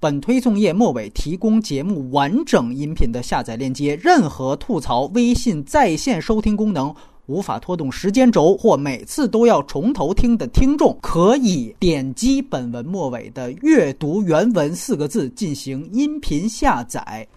本推送页末尾提供节目完整音频的下载链接。任何吐槽微信在线收听功能无法拖动时间轴或每次都要重头听的听众，可以点击本文末尾的“阅读原文”四个字进行音频下载。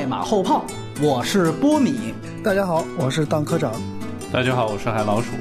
反派马后炮，我是波米。大家好，我是当科长。大家好，我是海老鼠。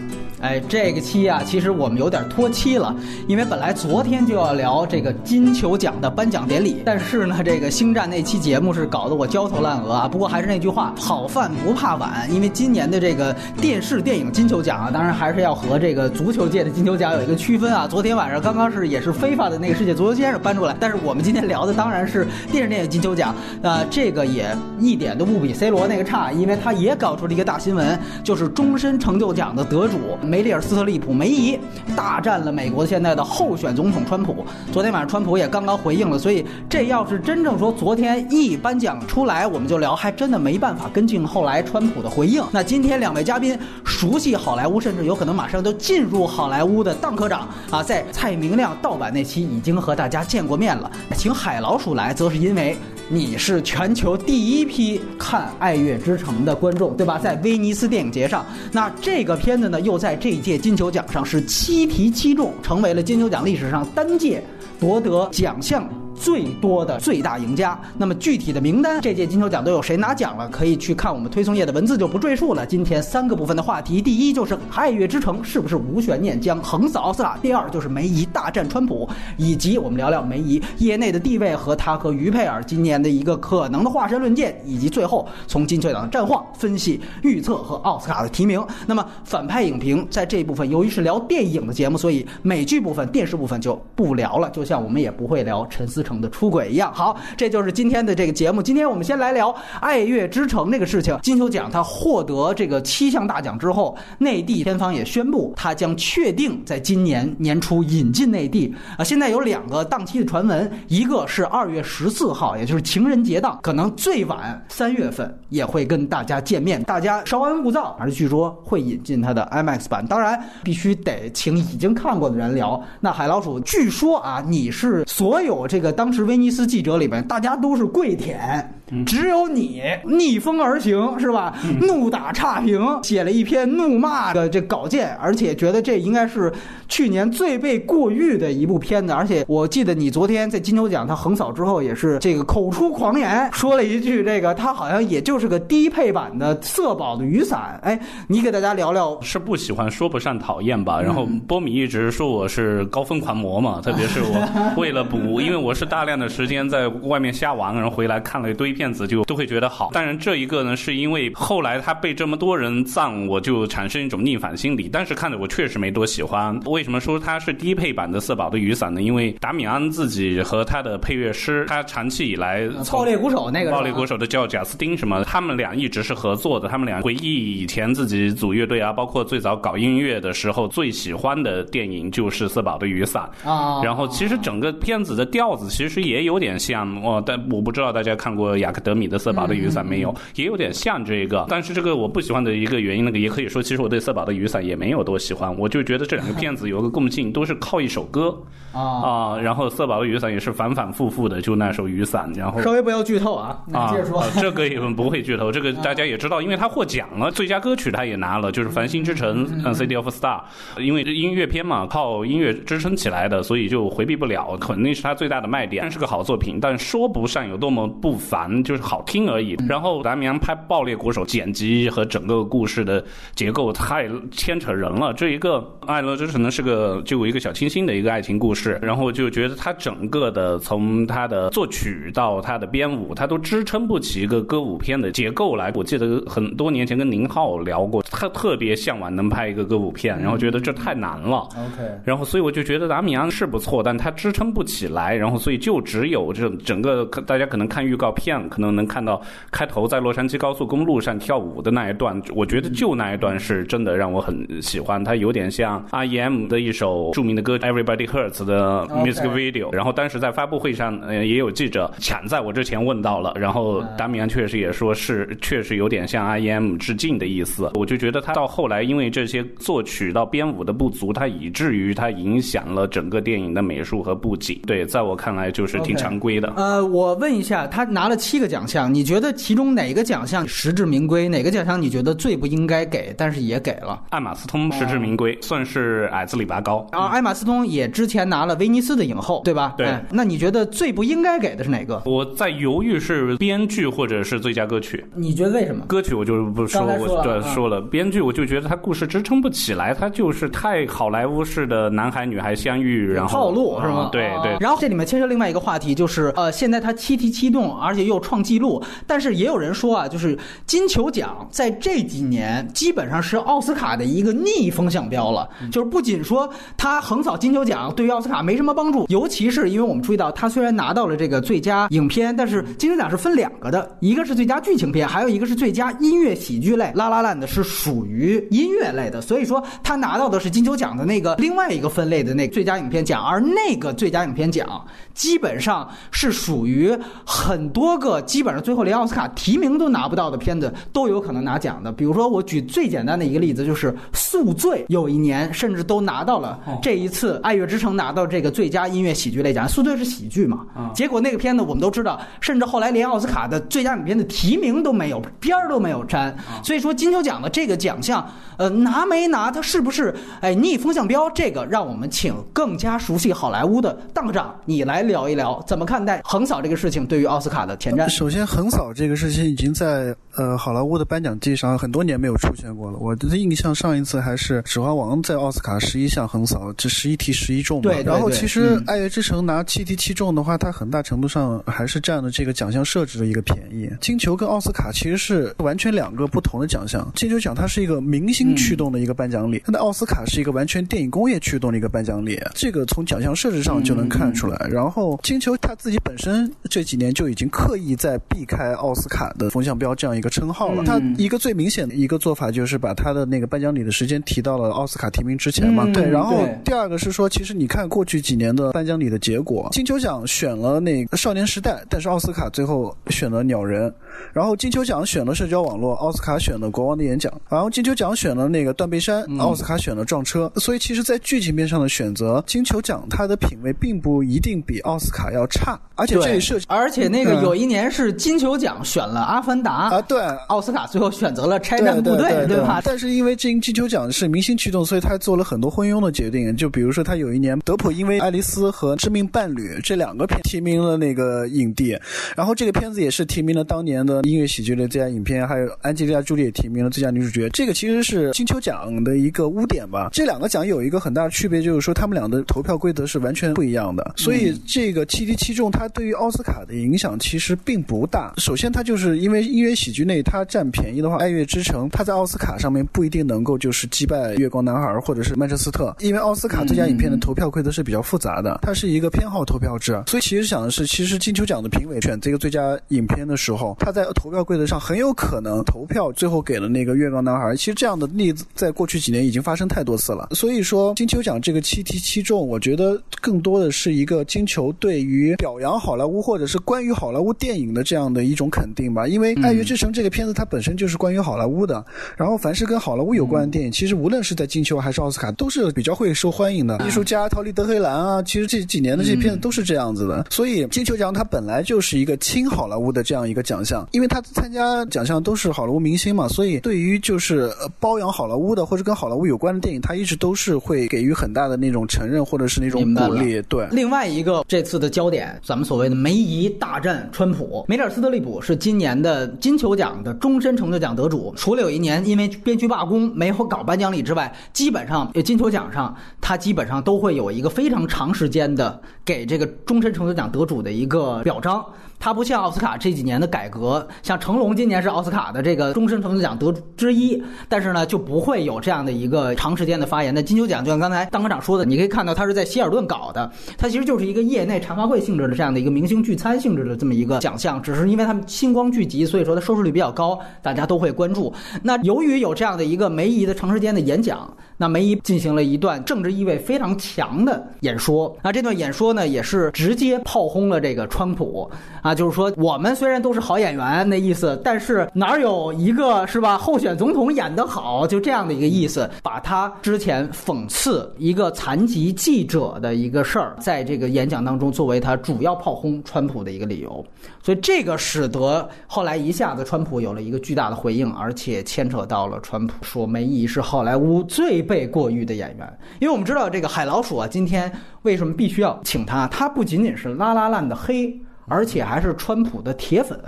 哎，这个期啊，其实我们有点拖期了，因为本来昨天就要聊这个金球奖的颁奖典礼，但是呢，这个星战那期节目是搞得我焦头烂额啊。不过还是那句话，好饭不怕晚，因为今年的这个电视电影金球奖啊，当然还是要和这个足球界的金球奖有一个区分啊。昨天晚上刚刚是也是非法的那个世界足球先生颁出来，但是我们今天聊的当然是电视电影金球奖，呃，这个也一点都不比 C 罗那个差，因为他也搞出了一个大新闻，就是终身成就奖的得主。梅丽尔·斯特利普梅姨大战了美国现在的候选总统川普。昨天晚上川普也刚刚回应了，所以这要是真正说昨天一颁奖出来，我们就聊，还真的没办法跟进后来川普的回应。那今天两位嘉宾熟悉好莱坞，甚至有可能马上就进入好莱坞的当科长啊，在蔡明亮盗版那期已经和大家见过面了。请海老鼠来，则是因为你是全球第一批看《爱乐之城》的观众，对吧？在威尼斯电影节上，那这个片子呢，又在这一届金球奖上是七提七中，成为了金球奖历史上单届夺得奖项。最多的最大赢家。那么具体的名单，这届金球奖都有谁拿奖了？可以去看我们推送页的文字，就不赘述了。今天三个部分的话题，第一就是《爱乐之城》是不是无悬念将横扫奥斯卡？第二就是梅姨大战川普，以及我们聊聊梅姨业内的地位和她和于佩尔今年的一个可能的化身论剑，以及最后从金球奖的战况分析、预测和奥斯卡的提名。那么反派影评在这一部分，由于是聊电影的节目，所以美剧部分、电视部分就不聊了。就像我们也不会聊陈思诚的出轨一样。好，这就是今天的这个节目。今天我们先来聊《爱乐之城》这个事情。金球奖它获得这个七项大奖之后，内地片方也宣布，它将确定在今年年初引进内地。啊，现在有两个档期的传闻，一个是二月十四号，也就是情人节档，可能最晚三月份也会跟大家见面。大家稍安勿躁，而据说会引进它的 IMAX 版。当然，必须得请已经看过的人聊。那海老鼠，据说啊，你是所有这个当时威尼斯记者里边，大家都是跪舔。只有你逆风而行是吧？怒打差评，写了一篇怒骂的这稿件，而且觉得这应该是去年最被过誉的一部片子。而且我记得你昨天在金球奖他横扫之后，也是这个口出狂言，说了一句这个他好像也就是个低配版的色宝的雨伞。哎，你给大家聊聊，是不喜欢说不上讨厌吧？然后波米一直说我是高分狂魔嘛，特别是我 为了补，因为我是大量的时间在外面瞎玩，然后回来看了一堆。片子就都会觉得好，当然这一个呢，是因为后来他被这么多人赞，我就产生一种逆反心理。但是看着我确实没多喜欢。为什么说它是低配版的色宝的雨伞呢？因为达米安自己和他的配乐师，他长期以来爆裂鼓手那个爆裂鼓手的叫贾斯汀什么，他们俩一直是合作的。他们俩回忆以前自己组乐队啊，包括最早搞音乐的时候，最喜欢的电影就是色宝的雨伞啊。然后其实整个片子的调子其实也有点像哦，但我不知道大家看过雅克德米的色宝的雨伞没有，也有点像这个，但是这个我不喜欢的一个原因，那个也可以说，其实我对色宝的雨伞也没有多喜欢，我就觉得这两个片子有个共性，都是靠一首歌 啊啊，然后色宝的雨伞也是反反复复的，就那首雨伞，然后稍微不要剧透啊，啊，接着说，这个也不会剧透，这个大家也知道，因为他获奖了，最佳歌曲他也拿了，就是《繁星之城》嗯，《City of Star》，因为音乐片嘛，靠音乐支撑起来的，所以就回避不了，肯定是他最大的卖点，是个好作品，但说不上有多么不凡，就是好。听而已。然后达米安拍《爆裂鼓手》，剪辑和整个故事的结构太牵扯人了。这一个《爱乐之城》呢是个就一个小清新的一个爱情故事，然后就觉得他整个的从他的作曲到他的编舞，他都支撑不起一个歌舞片的结构来。我记得很多年前跟宁浩聊过，他特别向往能拍一个歌舞片，然后觉得这太难了。OK，然后所以我就觉得达米安是不错，但他支撑不起来。然后所以。所以就只有这整个大家可能看预告片，可能能看到开头在洛杉矶高速公路上跳舞的那一段，我觉得就那一段是真的让我很喜欢，它有点像 R.E.M. 的一首著名的歌《Everybody Hurts》的 music video。然后当时在发布会上，呃，也有记者抢在我之前问到了，然后达米安确实也说是确实有点向 R.E.M. 致敬的意思。我就觉得他到后来因为这些作曲到编舞的不足，他以至于他影响了整个电影的美术和布景。对，在我看来就是挺常规的。呃，我问一下，他拿了七个奖项，你觉得其中哪个奖项实至名归？哪个奖项你觉得最不应该给，但是也给了？艾玛斯通实至名归，算是矮子里拔高。然后艾玛斯通也之前拿了威尼斯的影后，对吧？对。那你觉得最不应该给的是哪个？我在犹豫是编剧或者是最佳歌曲。你觉得为什么？歌曲我就不说，我对说了。编剧我就觉得他故事支撑不起来，他就是太好莱坞式的男孩女孩相遇，然后套路是吗？对对。然后这里面牵涉另外一个话题，就是呃，现在他七提七动，而且又创纪录。但是也有人说啊，就是金球奖在这几年基本上是奥斯卡的一个逆风向标了。就是不仅说他横扫金球奖对于奥斯卡没什么帮助，尤其是因为我们注意到他虽然拿到了这个最佳影片，但是金球奖是分两个的，一个是最佳剧情片，还有一个是最佳音乐喜剧类。《拉拉烂》的是属于音乐类的，所以说他拿到的是金球奖的那个另外一个分类的那最佳影片奖，而那个最佳影片奖基本上是属于很多个基本上最后连奥斯卡提名都拿不到的片子都有可能拿奖的。比如说，我举最简单的一个例子，就是《宿醉》，有一年甚至都拿到了这一次《爱乐之城》拿到这个最佳音乐喜剧类奖，《宿醉》是喜剧嘛？结果那个片子我们都知道，甚至后来连奥斯卡的最佳影片的提名都没有，边儿都没有沾。所以说，金球奖的这个奖项，呃，拿没拿，它是不是哎逆风向标？这个让我们请更加熟悉好莱坞的邓科长，你来聊一聊，怎么看待横扫这个事情对于奥斯卡的前瞻？首先，横扫这个事情已经在呃好莱坞的颁奖季上很多年没有出现过了。我的印象上一次还是《指环王》在奥斯卡十一项横扫，这十一题十一中嘛。对。然后其实《爱乐之城》拿七题七中的话，它很大程度上还是占了这个奖项设置的一个便宜。金球跟奥斯卡其实是完全两个不同的奖项。金球奖它是一个明星驱动的一个颁奖礼，那奥斯卡是一个完全电影工业驱动的一个颁奖礼，这个从奖项设置上就能看出来。然后金球它自己本身这几年就已经刻意在避开奥斯卡的风向标这样一个称号了。他一个最明显的一个做法就是把他的那个颁奖礼的时间提到了奥斯卡提名之前嘛。对。然后第二个是说，其实你看过去几年的颁奖礼的结果，金球奖选了那个少年时代，但是奥斯卡最后选了鸟人。然后金球奖选了社交网络，奥斯卡选了国王的演讲。然后金球奖选了那个断背山，奥斯卡选了撞车。所以其实，在剧情面上的选择，金球奖它的品味并不一定比奥斯卡要差。而且这里设计，而且那个有一年是金球奖选了《阿凡达》啊，对，奥斯卡最后选择了《拆弹部队》，对吧？但是因为金金球奖是明星驱动，所以他做了很多昏庸的决定。就比如说，他有一年德普因为《爱丽丝》和《致命伴侣》这两个片提名了那个影帝，然后这个片子也是提名了当年的音乐喜剧的最佳影片，还有安吉丽娜·朱莉也提名了最佳女主角。这个其实是金球奖的一个污点吧。这两个奖有一个很大的区别，就是说他们俩的投票规则是完全不一样的。所以这个七敌七中，它对于奥斯卡的影响其实并不大。首先，它就是因为音乐喜剧类它占便宜的话，《爱乐之城》他在奥斯卡上面不一定能够就是击败《月光男孩》或者是《曼彻斯特》，因为奥斯卡最佳影片的投票规则是比较复杂的，它是一个偏好投票制。所以其实想的是，其实金球奖的评委选这个最佳影片的时候，他在投票规则上很有可能投票最后给了那个《月光男孩》。其实这样的例子在过去几年已经发生太多次了。所以说，金球奖这个七提七中，我觉得更多的是一个金球对于表扬好莱坞或者是关于好莱坞电影的这样的一种肯定吧。因为《爱乐之城》这个片子它本身就是关于好莱坞的，然后凡是跟好莱坞有关的电影，其实无论是在金球还是奥斯卡，都是比较会受欢迎的。艺术家逃离德黑兰啊，其实这几年的这些片子都是这样子的。所以金球奖它本来就是一个亲好莱坞的这样一个奖项，因为它参加奖项都是好莱坞明星嘛，所以对于就是包养好莱坞的或者跟好莱坞有关的电影，它一直都是会给予很大的那种承认或者是那种鼓励。对，另外一个这次的焦点，咱们所谓的梅姨大战川普，梅尔斯特利普是今年的金球奖的终身成就奖得主。除了有一年因为编剧罢工没有搞颁奖礼之外，基本上金球奖上他基本上都会有一个非常长时间的给这个终身成就奖得主的一个表彰。它不像奥斯卡这几年的改革，像成龙今年是奥斯卡的这个终身成就奖得之一，但是呢就不会有这样的一个长时间的发言。那金球奖就像刚才当科长说的，你可以看到它是在希尔顿搞的，它其实就是一个业内茶话会性质的这样的一个明星聚餐性质的这么一个奖项，只是因为他们星光聚集，所以说它收视率比较高，大家都会关注。那由于有这样的一个梅姨的长时间的演讲，那梅姨进行了一段政治意味非常强的演说。那这段演说呢，也是直接炮轰了这个川普啊，啊就是说我们虽然都是好演员那意思，但是哪有一个是吧候选总统演得好，就这样的一个意思，把他之前讽刺一个残疾记者的一个事儿，在这个演讲当中作为他主要炮轰川普的一个理由。所以这个使得后来一下子川普有了一个巨大的回应，而且牵扯到了川普说梅姨是好莱坞最被过誉的演员，因为我们知道这个海老鼠啊，今天为什么必须要请他？他不仅仅是拉拉烂的黑。而且还是川普的铁粉，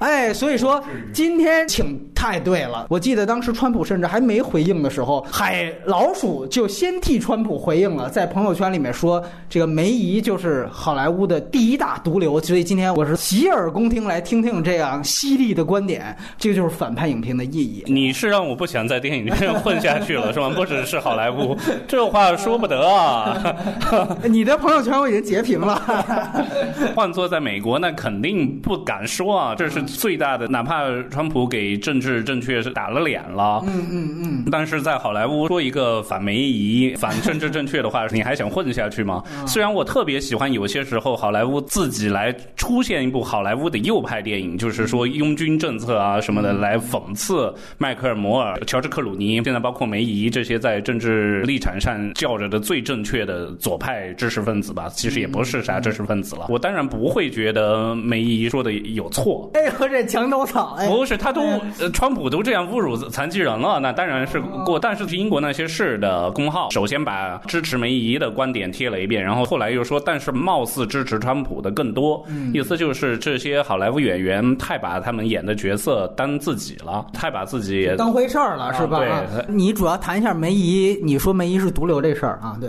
哎，所以说今天请太对了。我记得当时川普甚至还没回应的时候，海老鼠就先替川普回应了，在朋友圈里面说这个梅姨就是好莱坞的第一大毒瘤。所以今天我是洗耳恭听，来听听这样犀利的观点。这个就是反派影评的意义。你是让我不想在电影院混下去了是吗？不只是好莱坞，这话说不得啊！你的朋友圈我已经截屏了。换做在美。美国那肯定不敢说啊，这是最大的。哪怕川普给政治正确是打了脸了，嗯嗯嗯，但是在好莱坞说一个反梅姨、反政治正确的话，你还想混下去吗？虽然我特别喜欢有些时候好莱坞自己来出现一部好莱坞的右派电影，就是说拥军政策啊什么的，来讽刺迈克尔·摩尔、乔治·克鲁尼，现在包括梅姨这些在政治立场上叫着的最正确的左派知识分子吧，其实也不是啥知识分子了。我当然不会觉。觉得梅姨说的有错，哎，和这墙头草，哎，不是他都，川普都这样侮辱残疾人了，那当然是过。但是英国那些事的公号首先把支持梅姨的观点贴了一遍，然后后来又说，但是貌似支持川普的更多，意思就是这些好莱坞演员太把他们演的角色当自己了，太把自己当回事儿了，是吧？对，你主要谈一下梅姨，你说梅姨是毒瘤这事儿啊？对，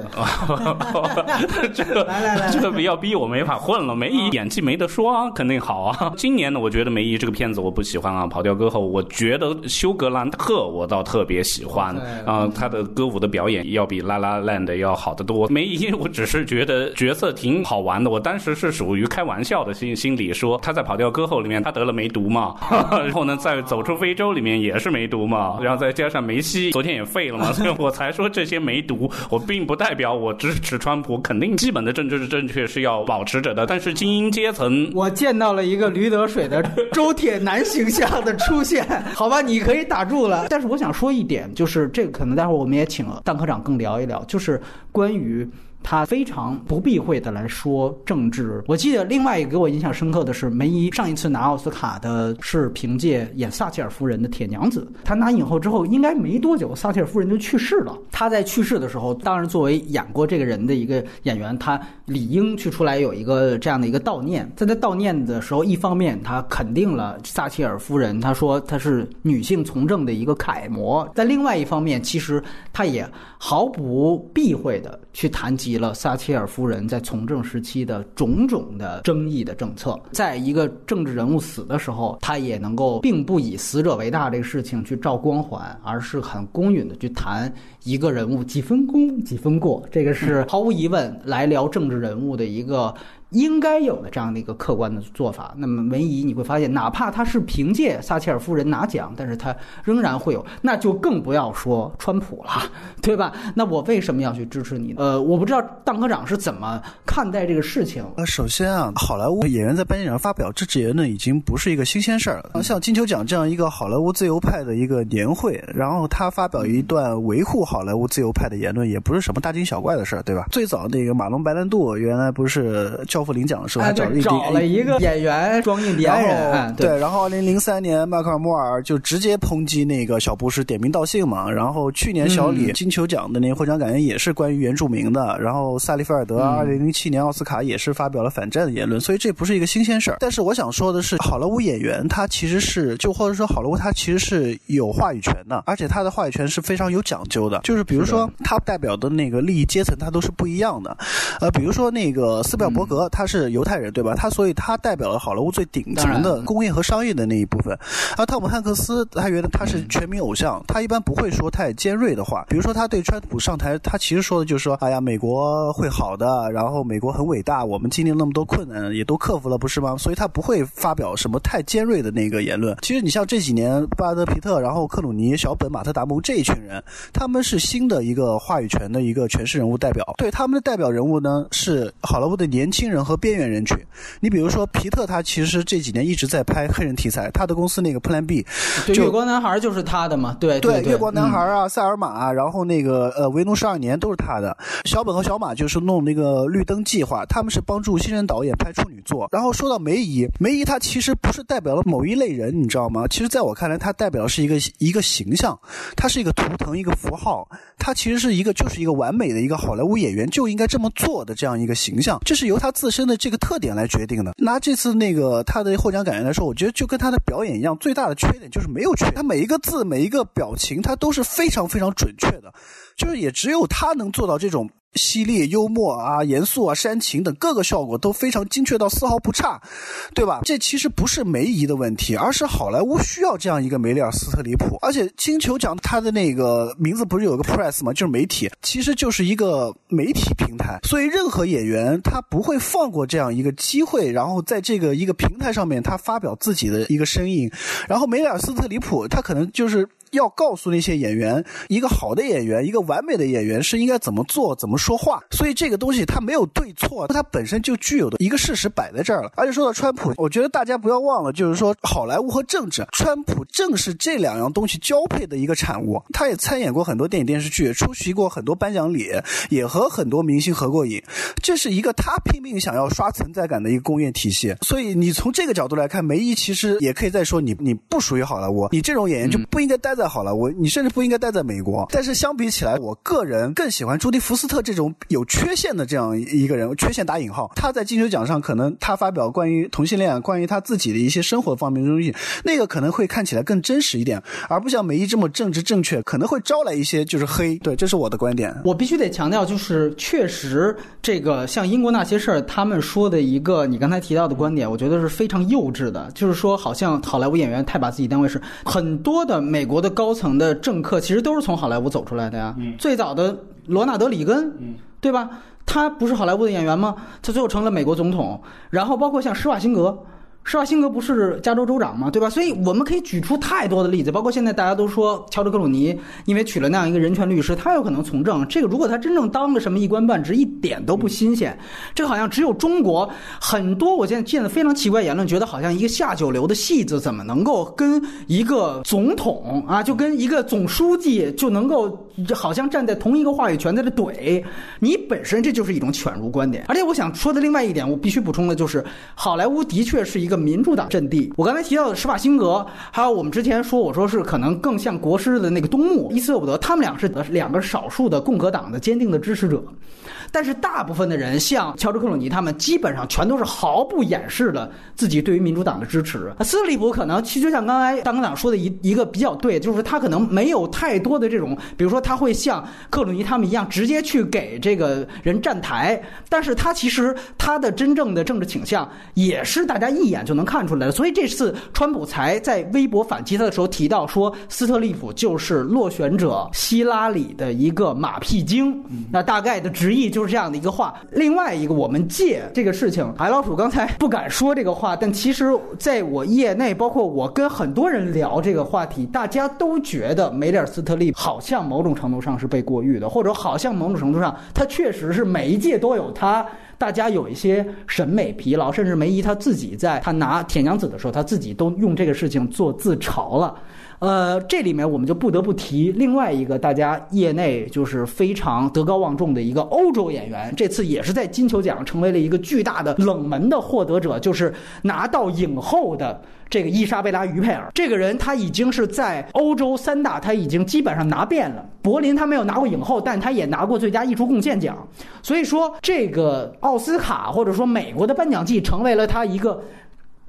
这个来来来，这个要逼我没法混了，梅姨演技。没得说啊，肯定好啊。今年呢，我觉得梅姨这个片子我不喜欢啊。跑调歌后，我觉得休格兰特我倒特别喜欢啊，他的歌舞的表演要比拉拉 land 要好得多。梅姨，我只是觉得角色挺好玩的。我当时是属于开玩笑的心心理，说他在跑调歌后里面他得了梅毒嘛，然后呢，在走出非洲里面也是梅毒嘛，然后再加上梅西昨天也废了嘛，所以我才说这些梅毒，我并不代表我支持川普，肯定基本的政治正确是要保持着的。但是精英阶层，我见到了一个驴得水的 周铁男形象的出现，好吧，你可以打住了。但是我想说一点，就是这个可能待会儿我们也请了蛋科长更聊一聊，就是关于。他非常不避讳的来说政治。我记得另外一个给我印象深刻的是梅姨上一次拿奥斯卡的是凭借演撒切尔夫人的铁娘子。她拿影后之后应该没多久，撒切尔夫人就去世了。她在去世的时候，当然作为演过这个人的一个演员，她理应去出来有一个这样的一个悼念。在她悼念的时候，一方面她肯定了撒切尔夫人，她说她是女性从政的一个楷模；在另外一方面，其实她也毫不避讳的去谈及。了撒切尔夫人在从政时期的种种的争议的政策，在一个政治人物死的时候，他也能够并不以死者为大这个事情去照光环，而是很公允的去谈一个人物几分功几分过，这个是毫无疑问来聊政治人物的一个。应该有的这样的一个客观的做法。那么文姨你会发现，哪怕他是凭借撒切尔夫人拿奖，但是他仍然会有，那就更不要说川普了，对吧？那我为什么要去支持你？呃，我不知道当科长是怎么看待这个事情。呃，首先啊，好莱坞演员在颁奖上发表支持言论已经不是一个新鲜事儿了。像金球奖这样一个好莱坞自由派的一个年会，然后他发表一段维护好莱坞自由派的言论，也不是什么大惊小怪的事儿，对吧？最早那个马龙白兰度原来不是教。副领奖的时候，找找了一个演员装印第安人，对。然后，二零零三年，迈克尔·莫尔就直接抨击那个小布什，点名道姓嘛。然后，去年小李金球奖的那个获奖感言也是关于原住民的。然后，萨利菲尔德二零零七年奥斯卡也是发表了反战的言论，所以这不是一个新鲜事儿。但是，我想说的是，好莱坞演员他其实是，就或者说好莱坞他其实是有话语权的，而且他的话语权是非常有讲究的。就是比如说，他代表的那个利益阶层，他都是不一样的。呃，比如说那个斯皮尔伯格。他是犹太人，对吧？他所以他代表了好莱坞最顶层的工业和商业的那一部分。而汤姆汉克斯他觉得他是全民偶像，他一般不会说太尖锐的话。比如说他对川普上台，他其实说的就是说：“哎呀，美国会好的，然后美国很伟大，我们经历那么多困难也都克服了，不是吗？”所以他不会发表什么太尖锐的那个言论。其实你像这几年布拉德皮特，然后克鲁尼、小本、马特达蒙这一群人，他们是新的一个话语权的一个诠释人物代表。对他们的代表人物呢，是好莱坞的年轻人和边缘人群。你比如说皮特，他其实这几年一直在拍黑人题材，他的公司那个 Plan B，就月光男孩就是他的嘛，对对，月光男孩啊，塞尔玛，然后那个呃维农十二年都是他的。小本和小马就是弄那个绿灯计划，他们是帮助新人导演拍处女作。然后说到梅姨，梅姨她其实不是代表了某一类人，你知道吗？其实在我看来，她代表的是一个一个形象，她是一个图腾，一个符号，她其实是一个就是一个完美的一个好莱坞演员就应该这么做的这样一个形象，这是由她自自身的这个特点来决定的。拿这次那个他的获奖感言来说，我觉得就跟他的表演一样，最大的缺点就是没有缺，他每一个字每一个表情，他都是非常非常准确的，就是也只有他能做到这种。犀利、幽默啊、严肃啊、煽情等各个效果都非常精确到丝毫不差，对吧？这其实不是梅姨的问题，而是好莱坞需要这样一个梅丽尔·斯特里普。而且金球奖它的那个名字不是有个 press 吗？就是媒体，其实就是一个媒体平台。所以任何演员他不会放过这样一个机会，然后在这个一个平台上面他发表自己的一个声音。然后梅丽尔·斯特里普他可能就是。要告诉那些演员，一个好的演员，一个完美的演员是应该怎么做、怎么说话。所以这个东西它没有对错，它本身就具有的一个事实摆在这儿了。而且说到川普，我觉得大家不要忘了，就是说好莱坞和政治，川普正是这两样东西交配的一个产物。他也参演过很多电影电视剧，出席过很多颁奖礼，也和很多明星合过影。这是一个他拼命想要刷存在感的一个工业体系。所以你从这个角度来看，梅姨其实也可以再说你，你不属于好莱坞，你这种演员就不应该待在。好了，我你甚至不应该待在美国。但是相比起来，我个人更喜欢朱迪福斯特这种有缺陷的这样一个人，缺陷打引号。他在金球奖上可能他发表关于同性恋、关于他自己的一些生活方面的东西，那个可能会看起来更真实一点，而不像梅姨这么政治正确，可能会招来一些就是黑。对，这是我的观点。我必须得强调，就是确实这个像英国那些事儿，他们说的一个你刚才提到的观点，我觉得是非常幼稚的，就是说好像好莱坞演员太把自己当回事，很多的美国的。高层的政客其实都是从好莱坞走出来的呀。最早的罗纳德·里根，对吧？他不是好莱坞的演员吗？他最后成了美国总统。然后包括像施瓦辛格。施瓦辛格不是加州州长吗？对吧？所以我们可以举出太多的例子，包括现在大家都说乔治克鲁尼，因为娶了那样一个人权律师，他有可能从政。这个如果他真正当了什么一官半职，一点都不新鲜。这个好像只有中国很多，我现在见的非常奇怪言论，觉得好像一个下九流的戏子怎么能够跟一个总统啊，就跟一个总书记就能够好像站在同一个话语权在这怼？你本身这就是一种犬儒观点。而且我想说的另外一点，我必须补充的就是，好莱坞的确是一个。民主党阵地，我刚才提到的施瓦辛格，还有我们之前说，我说是可能更像国师的那个东木伊斯特伍德，他们俩是两个少数的共和党的坚定的支持者。但是大部分的人，像乔治克鲁尼他们，基本上全都是毫不掩饰的自己对于民主党的支持。斯特里普可能其实像刚才大科长说的一一个比较对，就是他可能没有太多的这种，比如说他会像克鲁尼他们一样直接去给这个人站台，但是他其实他的真正的政治倾向也是大家一眼就能看出来了。所以这次川普才在微博反击他的时候提到说，斯特利普就是落选者希拉里的一个马屁精。那大概的直译就。是这样的一个话。另外一个，我们借这个事情，白老鼠刚才 不敢说这个话，但其实在我业内，包括我跟很多人聊这个话题，大家都觉得梅丽尔·斯特利好像某种程度上是被过誉的，或者好像某种程度上他确实是每一届都有他，大家有一些审美疲劳，甚至梅姨她自己在她拿铁娘子的时候，她自己都用这个事情做自嘲了。呃，这里面我们就不得不提另外一个大家业内就是非常德高望重的一个欧洲演员，这次也是在金球奖成为了一个巨大的冷门的获得者，就是拿到影后的这个伊莎贝拉·于佩尔。这个人他已经是在欧洲三大，他已经基本上拿遍了。柏林他没有拿过影后，但他也拿过最佳艺术贡献奖。所以说，这个奥斯卡或者说美国的颁奖季成为了他一个。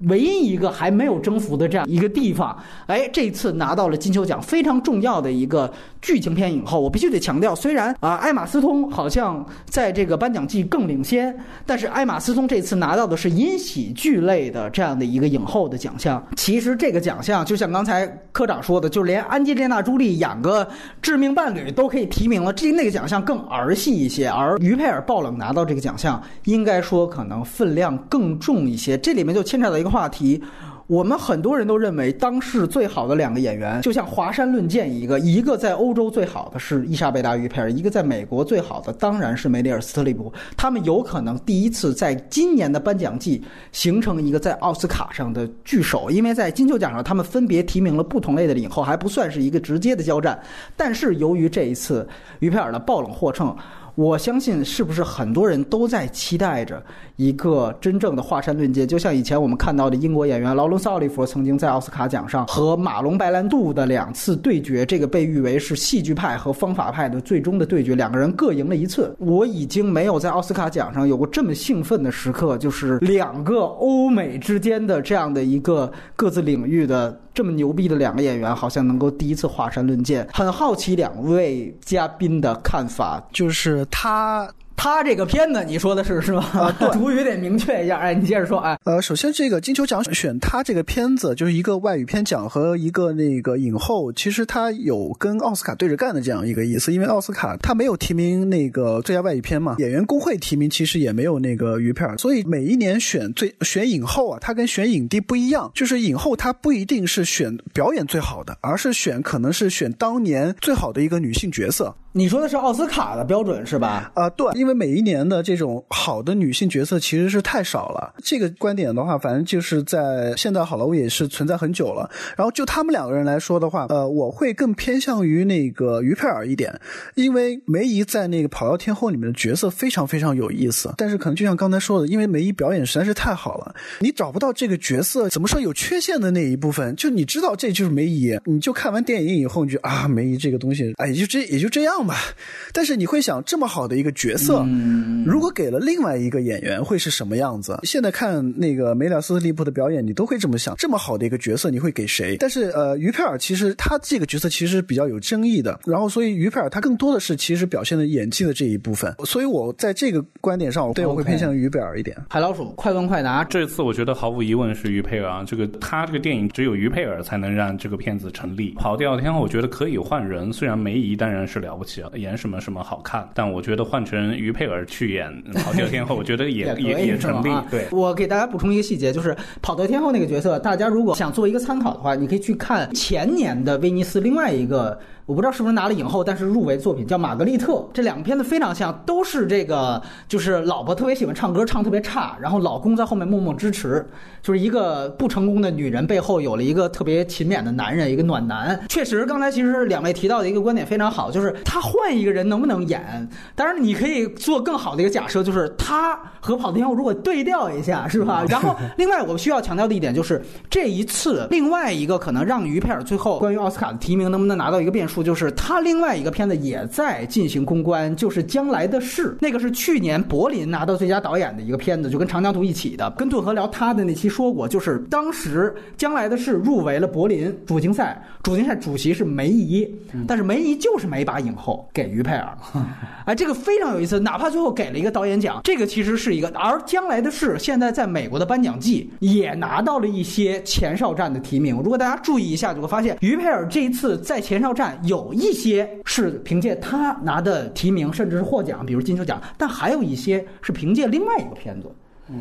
唯一一个还没有征服的这样一个地方，哎，这次拿到了金球奖非常重要的一个剧情片影后。我必须得强调，虽然啊，艾玛斯通好像在这个颁奖季更领先，但是艾玛斯通这次拿到的是因喜剧类的这样的一个影后的奖项。其实这个奖项就像刚才科长说的，就连安吉丽娜·朱莉演个致命伴侣都可以提名了，这那个奖项更儿戏一些。而于佩尔·爆冷拿到这个奖项，应该说可能分量更重一些。这里面就牵扯到一个话题。我们很多人都认为，当世最好的两个演员就像华山论剑一个，一个在欧洲最好的是伊莎贝拉·于佩尔，一个在美国最好的当然是梅丽尔·斯特利普。他们有可能第一次在今年的颁奖季形成一个在奥斯卡上的聚首，因为在金球奖上他们分别提名了不同类的影后，还不算是一个直接的交战。但是由于这一次于佩尔的爆冷获胜。我相信，是不是很多人都在期待着一个真正的华山论剑？就像以前我们看到的英国演员劳伦斯·奥利弗曾经在奥斯卡奖上和马龙·白兰度的两次对决，这个被誉为是戏剧派和方法派的最终的对决，两个人各赢了一次。我已经没有在奥斯卡奖上有过这么兴奋的时刻，就是两个欧美之间的这样的一个各自领域的。这么牛逼的两个演员，好像能够第一次华山论剑，很好奇两位嘉宾的看法。就是他。他这个片子，你说的是是吧？啊，对，主语得明确一下。哎，你接着说。哎，呃，首先这个金球奖选他这个片子，就是一个外语片奖和一个那个影后，其实他有跟奥斯卡对着干的这样一个意思。因为奥斯卡他没有提名那个最佳外语片嘛，演员工会提名其实也没有那个于佩尔，所以每一年选最选影后啊，他跟选影帝不一样，就是影后她不一定是选表演最好的，而是选可能是选当年最好的一个女性角色。你说的是奥斯卡的标准是吧？啊，对，因为每一年的这种好的女性角色其实是太少了。这个观点的话，反正就是在现在好莱坞也是存在很久了。然后就他们两个人来说的话，呃，我会更偏向于那个于佩尔一点，因为梅姨在那个《跑调天后》里面的角色非常非常有意思。但是可能就像刚才说的，因为梅姨表演实在是太好了，你找不到这个角色怎么说有缺陷的那一部分，就你知道这就是梅姨，你就看完电影以后你就啊，梅姨这个东西，哎，也就这也就这样。吧，但是你会想，这么好的一个角色，如果给了另外一个演员，会是什么样子？现在看那个梅尔斯特利普的表演，你都会这么想：这么好的一个角色，你会给谁？但是，呃，于佩尔其实他这个角色其实比较有争议的。然后，所以于佩尔他更多的是其实表现的演技的这一部分。所以我在这个观点上，我对我会偏向于于佩尔一点。海老鼠，快问快答。这次我觉得毫无疑问是于佩尔啊。这个他这个电影只有于佩尔才能让这个片子成立。跑第二天，我觉得可以换人。虽然梅姨当然是了不起。演什么什么好看，但我觉得换成于佩尔去演跑调天后，我觉得也也也成立。对，我给大家补充一个细节，就是跑调天后那个角色，大家如果想做一个参考的话，你可以去看前年的威尼斯另外一个。我不知道是不是拿了影后，但是入围作品叫《玛格丽特》。这两个片子非常像，都是这个，就是老婆特别喜欢唱歌，唱特别差，然后老公在后面默默支持，就是一个不成功的女人背后有了一个特别勤勉的男人，一个暖男。确实，刚才其实两位提到的一个观点非常好，就是他换一个人能不能演？当然，你可以做更好的一个假设，就是他和跑天后如果对调一下，是吧？然后，另外我需要强调的一点就是，这一次另外一个可能让于佩尔最后关于奥斯卡的提名能不能拿到一个变数。就是他另外一个片子也在进行公关，就是《将来的事》，那个是去年柏林拿到最佳导演的一个片子，就跟长江图一起的。跟顿河聊他的那期说过，就是当时《将来的事》入围了柏林主竞赛，主竞赛主席是梅姨，但是梅姨就是没把影后给于佩尔。哎，这个非常有意思，哪怕最后给了一个导演奖，这个其实是一个。而《将来的事》现在在美国的颁奖季也拿到了一些前哨战的提名。如果大家注意一下，就会发现于佩尔这一次在前哨战。有一些是凭借他拿的提名，甚至是获奖，比如金球奖，但还有一些是凭借另外一个片子。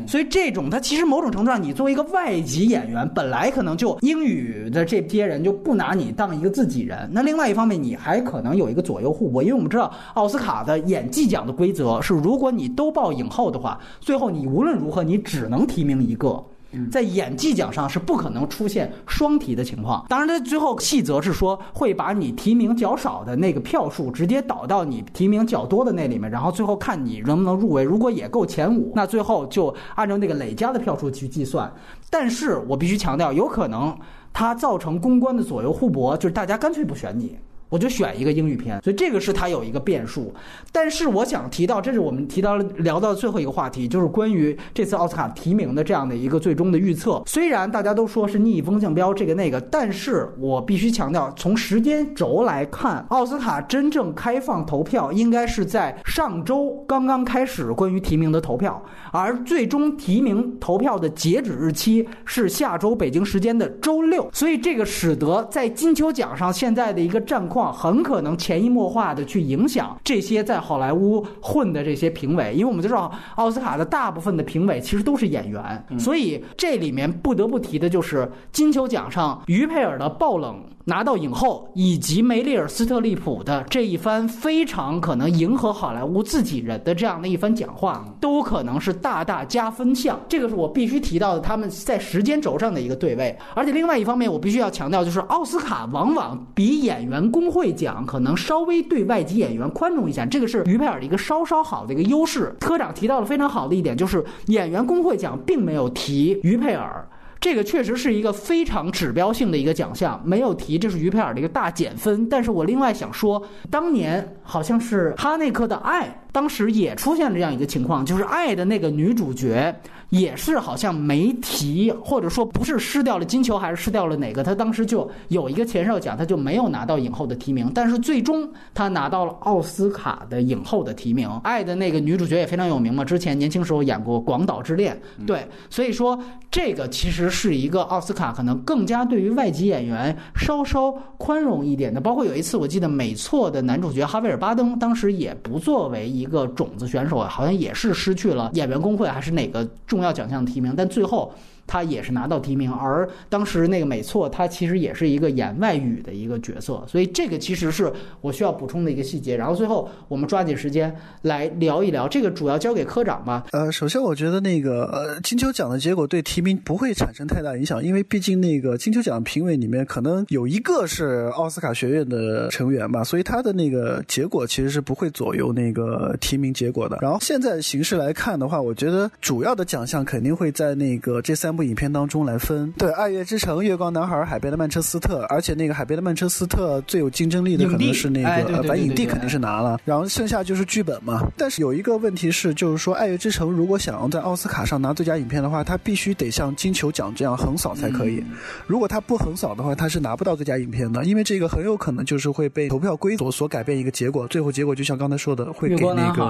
所以这种他其实某种程度上，你作为一个外籍演员，本来可能就英语的这些人就不拿你当一个自己人。那另外一方面，你还可能有一个左右互搏，因为我们知道奥斯卡的演技奖的规则是，如果你都报影后的话，最后你无论如何你只能提名一个。在演技奖上是不可能出现双提的情况。当然，他最后细则是说会把你提名较少的那个票数直接导到你提名较多的那里面，然后最后看你能不能入围。如果也够前五，那最后就按照那个累加的票数去计算。但是我必须强调，有可能它造成公关的左右互搏，就是大家干脆不选你。我就选一个英语片，所以这个是它有一个变数。但是我想提到，这是我们提到聊到最后一个话题，就是关于这次奥斯卡提名的这样的一个最终的预测。虽然大家都说是逆风向标这个那个，但是我必须强调，从时间轴来看，奥斯卡真正开放投票应该是在上周刚刚开始关于提名的投票，而最终提名投票的截止日期是下周北京时间的周六。所以这个使得在金球奖上现在的一个战况，很可能潜移默化的去影响这些在好莱坞混的这些评委，因为我们都知道奥斯卡的大部分的评委其实都是演员，所以这里面不得不提的就是金球奖上于佩尔的爆冷。拿到影后，以及梅丽尔·斯特利普的这一番非常可能迎合好莱坞自己人的这样的一番讲话，都可能是大大加分项。这个是我必须提到的，他们在时间轴上的一个对位。而且另外一方面，我必须要强调，就是奥斯卡往往比演员工会奖可能稍微对外籍演员宽容一些，这个是于佩尔的一个稍稍好的一个优势。科长提到了非常好的一点，就是演员工会奖并没有提于佩尔。这个确实是一个非常指标性的一个奖项，没有提，这是于佩尔的一个大减分。但是我另外想说，当年好像是哈内克的爱。当时也出现了这样一个情况，就是《爱》的那个女主角也是好像没提，或者说不是失掉了金球，还是失掉了哪个？他当时就有一个前哨奖，他就没有拿到影后的提名，但是最终他拿到了奥斯卡的影后的提名。《爱》的那个女主角也非常有名嘛，之前年轻时候演过《广岛之恋》，对，所以说这个其实是一个奥斯卡可能更加对于外籍演员稍稍宽容一点的。包括有一次我记得美错的男主角哈维尔·巴登当时也不作为一。一个种子选手好像也是失去了演员工会还是哪个重要要奖项提名，但最后。他也是拿到提名，而当时那个美错，他其实也是一个演外语的一个角色，所以这个其实是我需要补充的一个细节。然后最后我们抓紧时间来聊一聊这个，主要交给科长吧。呃，首先我觉得那个呃金球奖的结果对提名不会产生太大影响，因为毕竟那个金球奖评委里面可能有一个是奥斯卡学院的成员吧，所以他的那个结果其实是不会左右那个提名结果的。然后现在形势来看的话，我觉得主要的奖项肯定会在那个这三。部影片当中来分，对《爱乐之城》《月光男孩》《海边的曼彻斯特》，而且那个《海边的曼彻斯特》最有竞争力的可能是那个，反正影帝肯定是拿了，然后剩下就是剧本嘛。但是有一个问题是，就是说《爱乐之城》如果想要在奥斯卡上拿最佳影片的话，它必须得像金球奖这样横扫才可以。如果它不横扫的话，它是拿不到最佳影片的，因为这个很有可能就是会被投票规则所改变一个结果，最后结果就像刚才说的，会给那个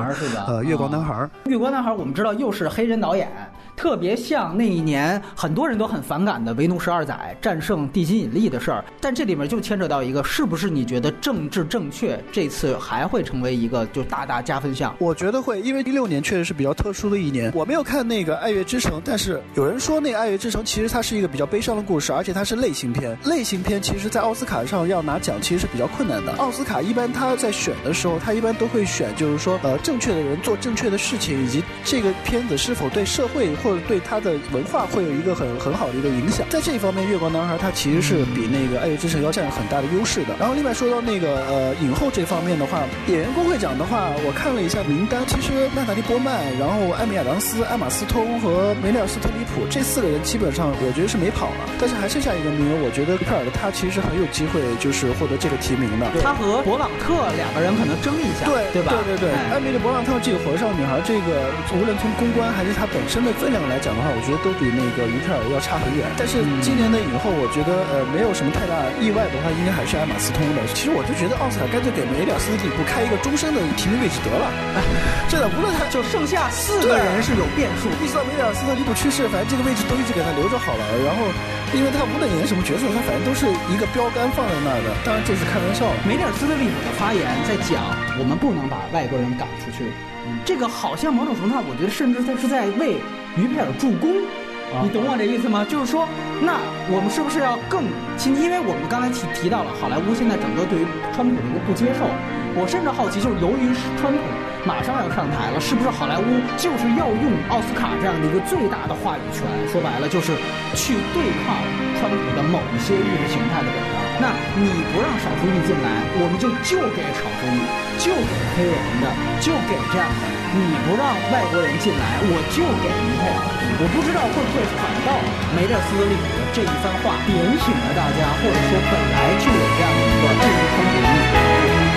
呃《月光男孩》。《月光男孩》我们知道又是黑人导演。特别像那一年很多人都很反感的《维奴十二载》战胜地心引力的事儿，但这里面就牵扯到一个，是不是你觉得政治正确这次还会成为一个就大大加分项？我觉得会，因为一六年确实是比较特殊的一年。我没有看那个《爱乐之城》，但是有人说那《爱乐之城》其实它是一个比较悲伤的故事，而且它是类型片。类型片其实，在奥斯卡上要拿奖其实是比较困难的。奥斯卡一般他在选的时候，他一般都会选，就是说呃正确的人做正确的事情，以及这个片子是否对社会。或者对他的文化会有一个很很好的一个影响，在这一方面，《月光男孩》他其实是比那个《爱乐之城》要占有很大的优势的。然后，另外说到那个呃影后这方面的话，演员工会奖的话，我看了一下名单，其实娜塔莉波曼、然后艾米亚当斯、艾玛斯通和梅丽尔斯特里普这四个人基本上我觉得是没跑了，但是还剩下一个名额，我觉得佩尔的他其实很有机会就是获得这个提名的。他和勃朗特两个人可能争一下，对对吧？对对对，艾米丽勃朗特这个火烧女孩，这个无论从公关还是她本身的分。量来讲的话，我觉得都比那个于佩尔要差很远。但是今年的影后，我觉得呃没有什么太大意外的话，应该还是艾玛斯通的。其实我就觉得奥斯卡干脆给梅尔斯蒂普开一个终身的提名位置得了。真的，无论他就剩下四个人是有变数，一直到梅尔斯特里普去世，反正这个位置都一直给他留着好了。然后，因为他无论演什么角色，他反正都是一个标杆放在那儿的。当然这是开玩笑。梅尔斯特里普的发言在讲，我们不能把外国人赶出去。这个好像某种程度上，我觉得甚至他是在为。于佩尔助攻，你懂我这意思吗？就是说，那我们是不是要更亲？因为我们刚才提提到了好莱坞现在整个对于川普的一个不接受，我甚至好奇，就是由于川普马上要上台了，是不是好莱坞就是要用奥斯卡这样的一个最大的话语权？说白了，就是去对抗川普的某一些意识形态的表达。那你不让少数裔进来，我们就就给少数裔，就给黑人的，就给这样的。你不让外国人进来，我就给一块。我不知道会不会反倒没点私利的这一番话点醒了大家，或者说本来就有这样的一个政治不利。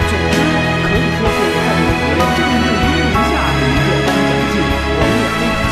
总之，可以说是在美国政治低迷下的一个转机，我们也可以。